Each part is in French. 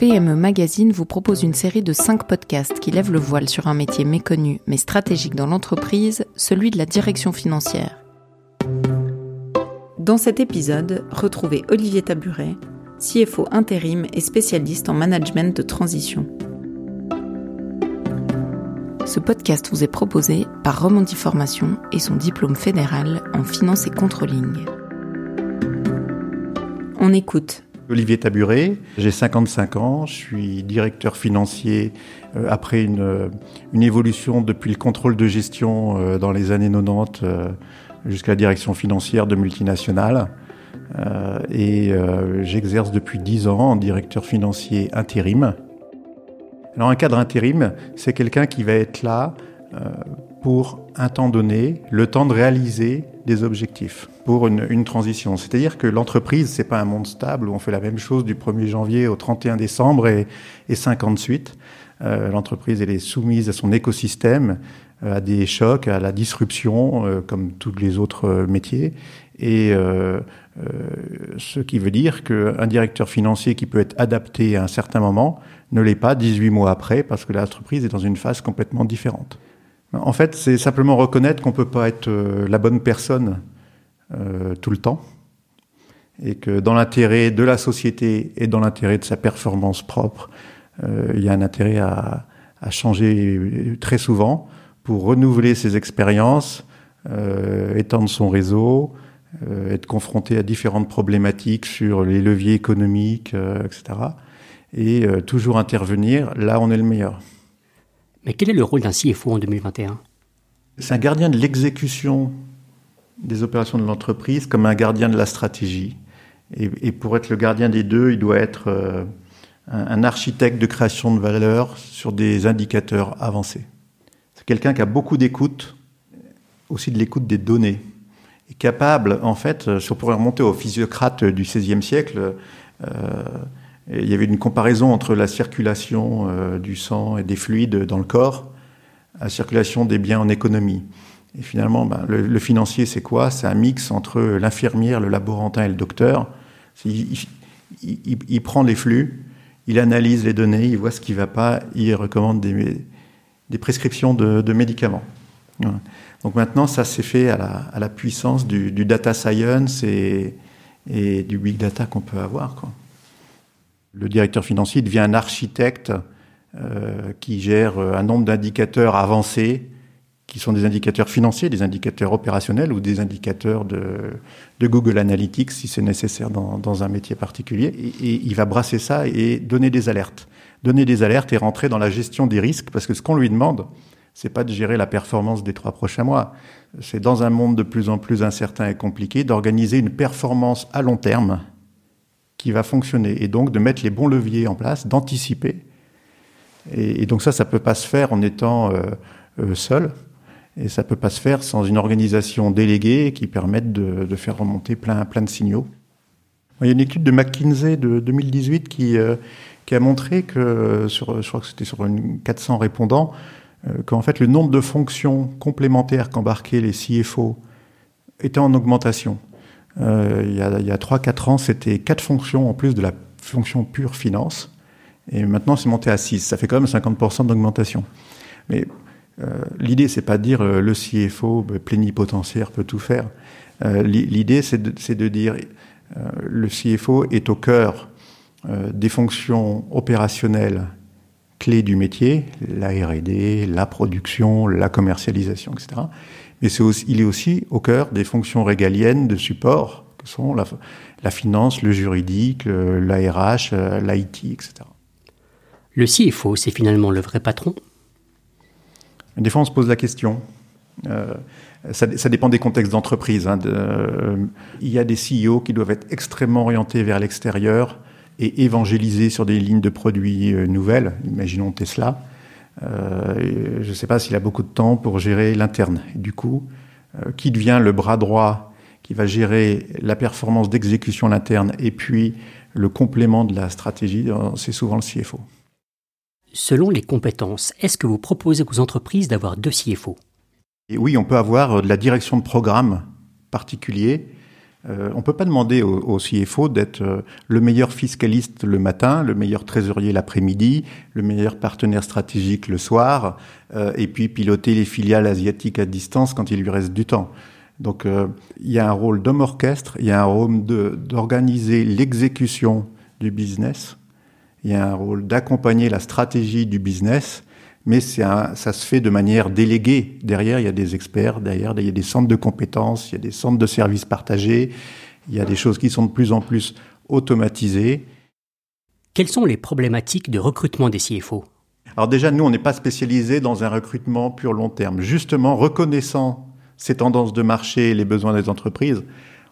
PME Magazine vous propose une série de 5 podcasts qui lèvent le voile sur un métier méconnu mais stratégique dans l'entreprise, celui de la direction financière. Dans cet épisode, retrouvez Olivier Taburet, CFO intérim et spécialiste en management de transition. Ce podcast vous est proposé par Romondi Formation et son diplôme fédéral en finance et controlling. On écoute Olivier Taburet, j'ai 55 ans, je suis directeur financier euh, après une, euh, une, évolution depuis le contrôle de gestion euh, dans les années 90 jusqu'à la direction financière de multinationales. et j'exerce depuis 10 ans en directeur financier intérim. Alors un cadre intérim, c'est quelqu'un qui va être là pour un temps donné, le temps de réaliser des objectifs pour une, transition. C'est-à-dire que l'entreprise, c'est pas un monde stable où on fait la même chose du 1er janvier au 31 décembre et, et 50 suite. Euh, l'entreprise, elle est soumise à son écosystème, euh, à des chocs, à la disruption, euh, comme tous les autres euh, métiers. Et ce qui veut dire qu'un directeur financier qui peut être adapté à un certain moment ne l'est pas 18 mois après, parce que l'entreprise est dans une phase complètement différente. En fait, c'est simplement reconnaître qu'on peut pas être euh, la bonne personne euh, tout le temps et que dans l'intérêt de la société et dans l'intérêt de sa performance propre, euh, il y a un intérêt à, à, changer très souvent pour renouveler ses expériences, euh, étendre son réseau, euh, être confronté à différentes problématiques sur les leviers économiques, etc. Et toujours intervenir là on est le meilleur. Mais quel est le rôle d'un CFO en 2021 C'est un gardien de l'exécution des opérations de l'entreprise comme un gardien de la stratégie. Et, pour être le gardien des deux, il doit être euh, un, architecte de création de valeur sur des indicateurs avancés. C'est quelqu'un qui a beaucoup d'écoute, aussi de l'écoute des données, et capable, en fait, si on pourrait remonter aux physiocrates du XVIe siècle, euh, il y avait une comparaison entre la circulation euh, du sang et des fluides dans le corps, la circulation des biens en économie. Et finalement, ben, le, financier, c'est quoi? C'est un mix entre l'infirmière, le laborantin et le docteur. Il, prend les flux, il analyse les données, il voit ce qui ne va pas, il recommande des, prescriptions de, médicaments. Donc maintenant, ça s'est fait à la, puissance du, data science et, du big data qu'on peut avoir. Le directeur financier devient un architecte euh, qui gère un nombre d'indicateurs avancés, qui sont des indicateurs financiers, des indicateurs opérationnels ou des indicateurs de, Google Analytics si c'est nécessaire dans, dans, un métier particulier. Et, et, il va brasser ça et donner des alertes. Donner des alertes et rentrer dans la gestion des risques, parce que ce qu'on lui demande, c'est pas de gérer la performance des trois prochains mois. C'est dans un monde de plus en plus incertain et compliqué d'organiser une performance à long terme qui va fonctionner et donc de mettre les bons leviers en place, d'anticiper. Et, donc ça, ça peut pas se faire en étant euh, euh, seul et ça peut pas se faire sans une organisation déléguée qui permette de, faire remonter plein, plein de signaux. Il y a une étude de McKinsey de 2018 qui, euh, qui a montré que, sur, je crois que c'était sur une 400 répondants, euh, qu'en fait le nombre de fonctions complémentaires qu'embarquaient les CFO était en augmentation. Euh, il y a, a 3-4 ans, c'était 4 fonctions en plus de la fonction pure finance. Et maintenant, c'est monté à 6. Ça fait quand même 50% d'augmentation. Mais euh, l'idée, c'est pas de dire euh, le CFO ben, plénipotentiaire peut tout faire. Euh, l'idée, c'est de, de, dire le CFO est au cœur des fonctions opérationnelles clés du métier, la R&D, la production, la commercialisation, etc mais c'est aussi, il est aussi au cœur des fonctions régaliennes de support, que sont la, la finance, le juridique, l'ARH, l'IT, etc. Le CFO, c'est finalement le vrai patron? Des fois, on se pose la question. Euh, ça, ça, dépend des contextes d'entreprise. Hein, de, euh, il y a des CEO qui doivent être extrêmement orientés vers l'extérieur et évangéliser sur des lignes de produits euh, nouvelles. Imaginons Tesla. Euh, je ne sais pas s'il a beaucoup de temps pour gérer l'interne. Du coup, euh, qui devient le bras droit qui va gérer la performance d'exécution à l'interne et puis le complément de la stratégie, euh, c'est souvent le CFO. Selon les compétences, est-ce que vous proposez aux entreprises d'avoir deux CFO et Oui, on peut avoir de la direction de programme particulier Euh, on ne peut pas demander au, CFO d'être euh, le meilleur fiscaliste le matin, le meilleur trésorier l'après-midi, le meilleur partenaire stratégique le soir, euh, et puis piloter les filiales asiatiques à distance quand il lui reste du temps. Donc il y a un rôle d'homme orchestre, il y a un rôle d'organiser l'exécution du business, il y a un rôle d'accompagner la stratégie du business, mais un, ça se fait de manière déléguée. Derrière, il y a des experts, derrière, il y a des centres de compétences, il y a des centres de services partagés, il y a des choses qui sont de plus en plus automatisées. Quelles sont les problématiques de recrutement des CFO Alors déjà, nous, on n'est pas spécialisé dans un recrutement pur long terme. Justement, reconnaissant ces tendances de marché et les besoins des entreprises,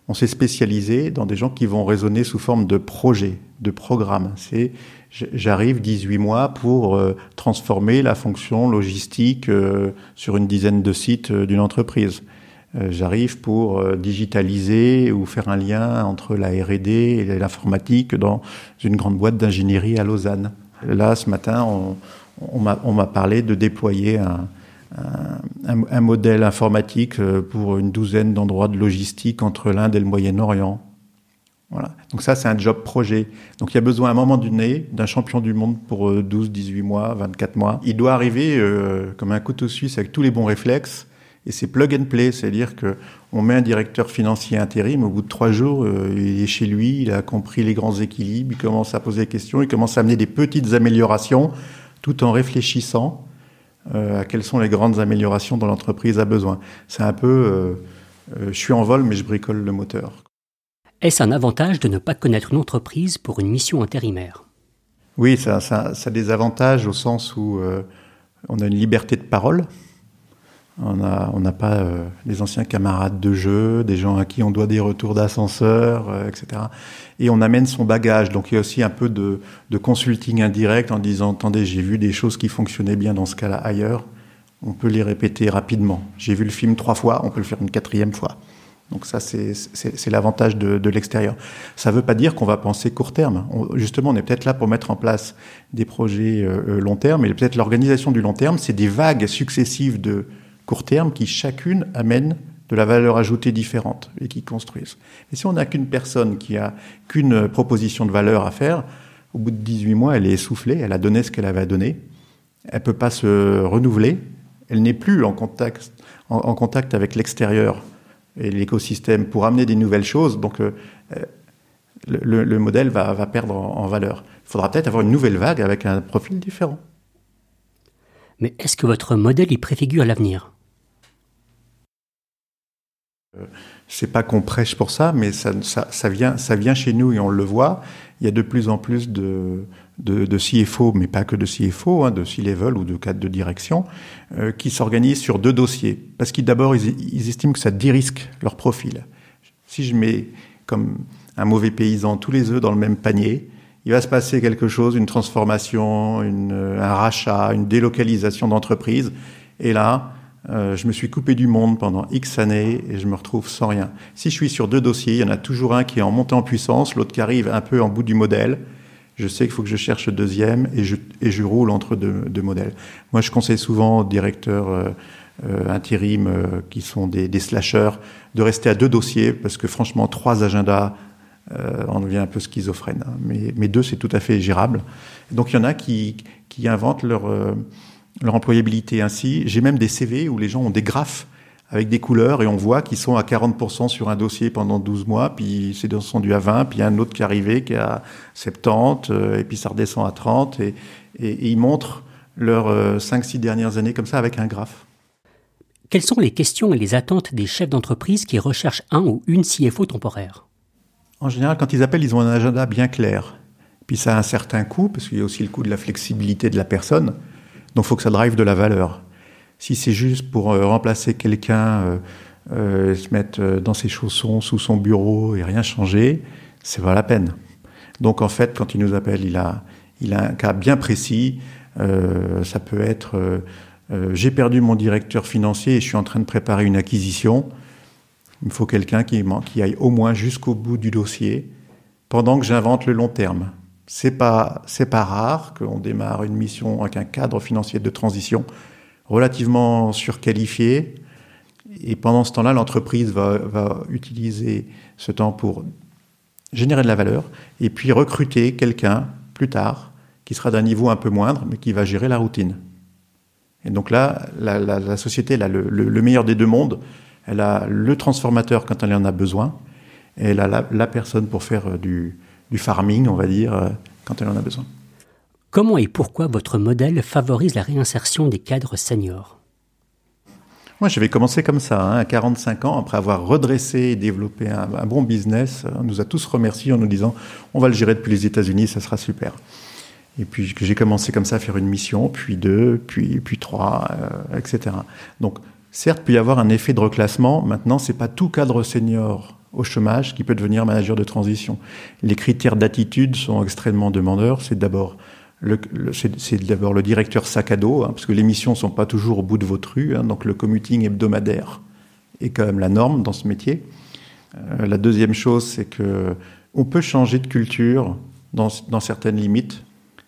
on s'est spécialisé dans des gens qui vont raisonner sous forme de projets, de programmes. C'est j'arrive 18 mois pour euh, transformer la fonction logistique euh, sur une dizaine de sites euh, d'une entreprise. J'arrive pour digitaliser ou faire un lien entre la R&D et l'informatique dans une grande boîte d'ingénierie à Lausanne. Là, ce matin, on, m'a parlé de déployer un, modèle informatique pour une douzaine d'endroits de logistique entre l'Inde et le Moyen-Orient. Voilà. Donc ça, c'est un job projet. Donc il y a besoin à un moment donné d'un champion du monde pour 12, euh, 18 mois, 24 mois. Il doit arriver euh, comme un couteau suisse avec tous les bons réflexes. Et c'est plug and play, c'est-à-dire que on met un directeur financier intérim, au bout de trois jours, euh, il est chez lui, il a compris les grands équilibres, il commence à poser des questions, il commence à amener des petites améliorations, tout en réfléchissant à quelles sont les grandes améliorations dont l'entreprise a besoin. C'est un peu, je suis en vol, mais je bricole le moteur. Est-ce un avantage de ne pas connaître une entreprise pour une mission intérimaire? Oui, ça, ça, ça, a des avantages au sens où euh, on a une liberté de parole. On n'a pas euh, les anciens camarades de jeu, des gens à qui on doit des retours d'ascenseur, euh, etc. Et on amène son bagage. Donc il y a aussi un peu de, de consulting indirect en disant, attendez, j'ai vu des choses qui fonctionnaient bien dans ce cas-là ailleurs. On peut les répéter rapidement. J'ai vu le film trois fois, on peut le faire une quatrième fois. Donc ça, c'est l'avantage de, l'extérieur. Ça ne veut pas dire qu'on va penser court terme. justement, on est peut-être là pour mettre en place des projets euh, euh, long terme, et peut-être l'organisation du long terme, c'est des vagues successives de court terme qui chacune amènent de la valeur ajoutée différente et qui construisent. Et si on n'a qu'une personne qui a qu'une proposition de valeur à faire, au bout de 18 mois, elle est essoufflée, elle a donné ce qu'elle avait à donner, elle peut pas se renouveler, elle n'est plus en contact avec l'extérieur et l'écosystème pour amener des nouvelles choses. Donc euh, le, le, modèle va, va perdre en, valeur. Il faudra peut-être avoir une nouvelle vague avec un profil différent. Mais est-ce que votre modèle y préfigure l'avenir? Euh, c'est pas qu'on prêche pour ça, mais ça, ça, ça, vient, ça vient chez nous et on le voit. Il y a de plus en plus de, de, de CFO, mais pas que de CFO, hein, de C-level ou de cadre de direction, euh, qui s'organisent sur deux dossiers. Parce qu'ils d'abord, ils, estiment que ça dérisque leur profil. Si je mets comme un mauvais paysan tous les œufs dans le même panier, il va se passer quelque chose, une transformation, une, un rachat, une délocalisation d'entreprise. Et là, euh, je me suis coupé du monde pendant X années et je me retrouve sans rien. Si je suis sur deux dossiers, il y en a toujours un qui est en montée en puissance, l'autre qui arrive un peu en bout du modèle je sais qu'il faut que je cherche le deuxième et je, et je roule entre deux, deux modèles. Moi, je conseille souvent aux directeurs euh, euh intérim euh, qui sont des, des slashers de rester à deux dossiers parce que franchement, trois agendas, euh, on devient un peu schizophrène. Hein. Mais, mais deux, c'est tout à fait gérable. Donc, il y en a qui, qui inventent leur, euh, leur employabilité ainsi. J'ai même des CV où les gens ont des graphes avec des couleurs et on voit qu'ils sont à 40% sur un dossier pendant 12 mois, puis c'est descendu à 20, puis il y a un autre qui est arrivé qui est à 70, euh, et puis ça redescend à 30, et, et, ils montrent leurs 5-6 euh, dernières années comme ça avec un graphe. Quelles sont les questions et les attentes des chefs d'entreprise qui recherchent un ou une CFO temporaire? En général, quand ils appellent, ils ont un agenda bien clair. Puis ça a un certain coût, parce qu'il y a aussi le coût de la flexibilité de la personne. Donc il faut que ça drive de la valeur. Si c'est juste pour euh, remplacer quelqu'un, euh, euh, se mettre dans ses chaussons sous son bureau et rien changer, c'est pas la peine. Donc en fait, quand il nous appelle, il a, il a un cas bien précis. Ça peut être j'ai perdu mon directeur financier et je suis en train de préparer une acquisition. Il me faut quelqu'un qui, qui aille au moins jusqu'au bout du dossier pendant que j'invente le long terme. C'est pas pas rare qu'on démarre une mission avec un cadre financier de transition relativement surqualifié Et pendant ce temps-là, l'entreprise va, utiliser ce temps pour générer de la valeur et puis recruter quelqu'un plus tard qui sera d'un niveau un peu moindre, mais qui va gérer la routine. Et donc là, la, société a le, le, le, meilleur des deux mondes. Elle a le transformateur quand elle en a besoin, et elle a la, personne pour faire du, du, farming, on va dire, quand elle en a besoin. Comment et pourquoi votre modèle favorise la réinsertion des cadres seniors? Moi, j'avais commencé comme ça, hein, à 45 ans, après avoir redressé et développé un, bon business. On nous a tous remerciés en nous disant on va le gérer depuis les États-Unis, ça sera super. Et puis j'ai commencé comme ça à faire une mission, puis deux, puis, puis trois, euh, etc. Donc, certes, il peut y avoir un effet de reclassement. Maintenant, c'est pas tout cadre senior au chômage qui peut devenir manager de transition. Les critères d'attitude sont extrêmement demandeurs. C'est d'abord c'est d'abord le directeur sac à dos, hein, parce que les missions sont pas toujours au bout de votre rue. Hein, donc le commuting hebdomadaire est quand même la norme dans ce métier. Euh, la deuxième chose, c'est que on peut changer de culture dans, certaines limites.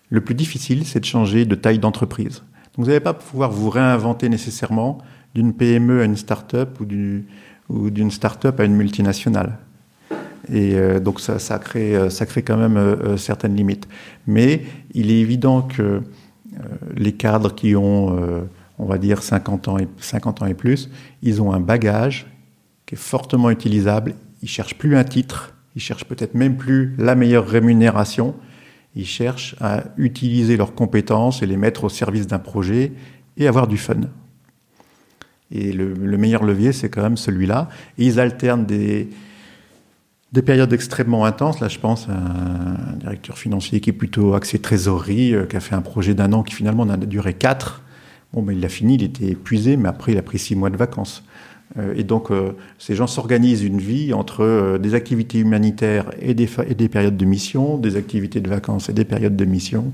Le plus difficile, c'est de changer de taille d'entreprise. Vous n'allez pas pouvoir vous réinventer nécessairement d'une PME à une start-up ou d'une start-up à une multinationale. Et euh, donc ça, crée, ça crée quand même euh, certaines limites. Mais il est évident que euh, les cadres qui ont, euh, on va dire, 50 ans, et, 50 ans et plus, ils ont un bagage qui est fortement utilisable. Ils cherchent plus un titre, ils cherchent peut-être même plus la meilleure rémunération. Ils cherchent à utiliser leurs compétences et les mettre au service d'un projet et avoir du fun. Et le, le meilleur levier, c'est quand même celui-là. Et ils alternent des, des périodes extrêmement intenses. Là, je pense à un directeur financier qui est plutôt axé trésorerie, euh, qui a fait un projet d'un an qui finalement en a duré quatre. Bon, il l'a fini, il était épuisé, mais après, il a pris six mois de vacances. Euh, et donc, euh, ces gens s'organisent une vie entre des activités humanitaires et des, périodes de mission, des activités de vacances et des périodes de mission.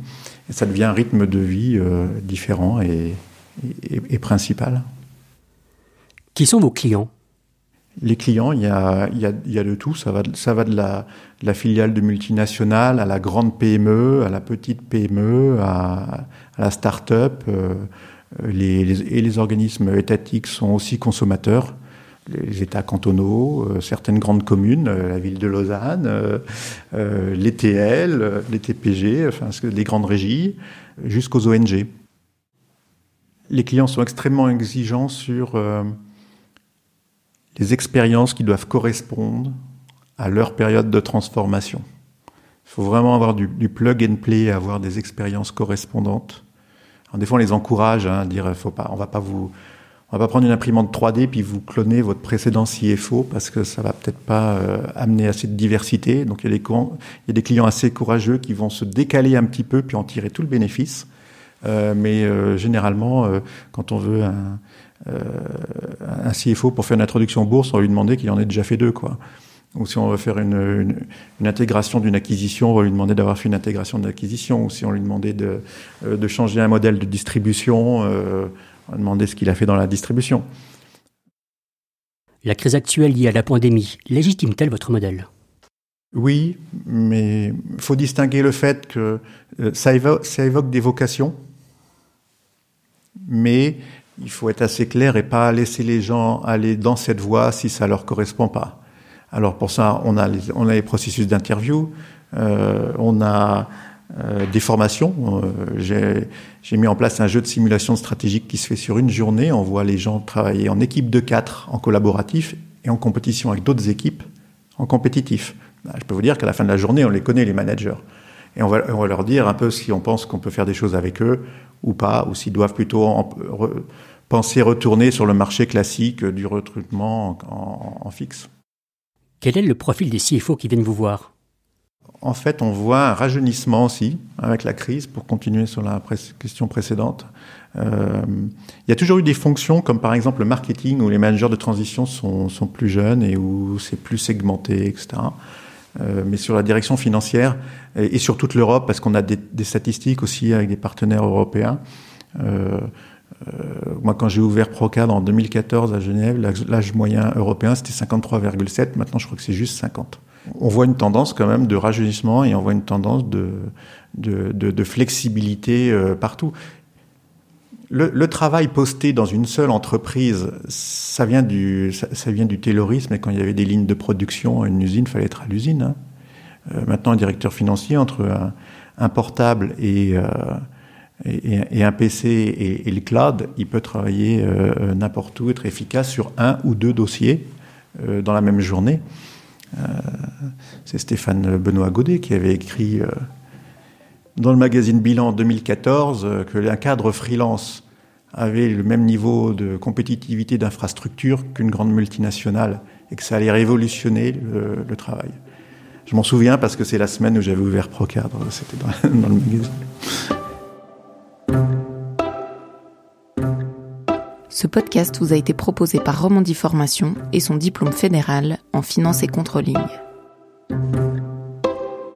Et ça devient un rythme de vie différent et principal. Qui sont vos clients? Les clients, il y a, il y a, il y a de tout. Ça va, ça va de la, de la filiale de multinationale à la grande PME, à la petite PME, à, à la start-up. Euh, les, les, et les organismes étatiques sont aussi consommateurs. Les États cantonaux, euh, certaines grandes communes, euh, la ville de Lausanne, euh, les TL, les TPG, enfin les grandes régies, jusqu'aux ONG. Les clients sont extrêmement exigeants sur les expériences qui doivent correspondre à leur période de transformation. Il faut vraiment avoir du, plug and play, avoir des expériences correspondantes. Des fois, on les encourage hein, à dire, faut pas, on va pas vous, on va pas prendre une imprimante 3D puis vous cloner votre précédent CFO parce que ça va peut-être pas euh, amener assez de diversité. Donc il y, a des, clients assez courageux qui vont se décaler un petit peu puis en tirer tout le bénéfice. Euh, mais euh, généralement, euh, quand on veut un, euh, un CFO pour faire une introduction en bourse, on va lui demander qu'il en ait déjà fait deux, quoi. Ou si on veut faire une, une, une intégration d'une acquisition, on va lui demander d'avoir fait une intégration de l'acquisition. Ou si on lui demandait de, euh, de changer un modèle de distribution, euh, on va demander ce qu'il a fait dans la distribution. La crise actuelle liée à la pandémie légitime-t-elle votre modèle? Oui, mais il faut distinguer le fait que euh, ça, évoque, ça évoque des vocations, mais il faut être assez clair et pas laisser les gens aller dans cette voie si ça leur correspond pas. Alors pour ça, on a les, on a les processus d'interview, euh, on a euh, des formations. Euh, J'ai mis en place un jeu de simulation stratégique qui se fait sur une journée. On voit les gens travailler en équipe de quatre, en collaboratif et en compétition avec d'autres équipes en compétitif. Je peux vous dire qu'à la fin de la journée, on les connaît, les managers. Et on va, on va leur dire un peu si on pense qu'on peut faire des choses avec eux ou pas, ou s'ils doivent plutôt en, re, penser retourner sur le marché classique du recrutement en, en, en, fixe. Quel est le profil des CFO qui viennent vous voir? En fait, on voit un rajeunissement aussi avec la crise, pour continuer sur la question précédente. Euh, il y a toujours eu des fonctions comme par exemple le marketing où les managers de transition sont, sont plus jeunes et où c'est plus segmenté, etc. Euh, mais sur la direction financière et, sur toute l'Europe, parce qu'on a des, statistiques aussi avec des partenaires européens. Euh, euh, moi, quand j'ai ouvert Procad en 2014 à Genève, l'âge moyen européen c'était 53,7. Maintenant, je crois que c'est juste 50. On voit une tendance quand même de rajeunissement et on voit une tendance de, de, flexibilité partout. Le, travail posté dans une seule entreprise, ça vient du, ça, vient du taylorisme. Et quand il y avait des lignes de production une usine, il fallait être à l'usine. Hein. Euh, maintenant, un directeur financier, entre un, portable et, euh, et, un PC et, le cloud, il peut travailler euh, n'importe où, être efficace sur un ou deux dossiers dans la même journée. C'est Stéphane Benoît Godet qui avait écrit dans le magazine Bilan 2014 euh, que un cadre freelance avait le même niveau de compétitivité d'infrastructure qu'une grande multinationale et que ça allait révolutionner le, travail. Je m'en souviens parce que c'est la semaine où j'avais ouvert Procadre, c'était dans, le magazine. Ce podcast vous a été proposé par Romandie Formation et son diplôme fédéral en finance et controlling.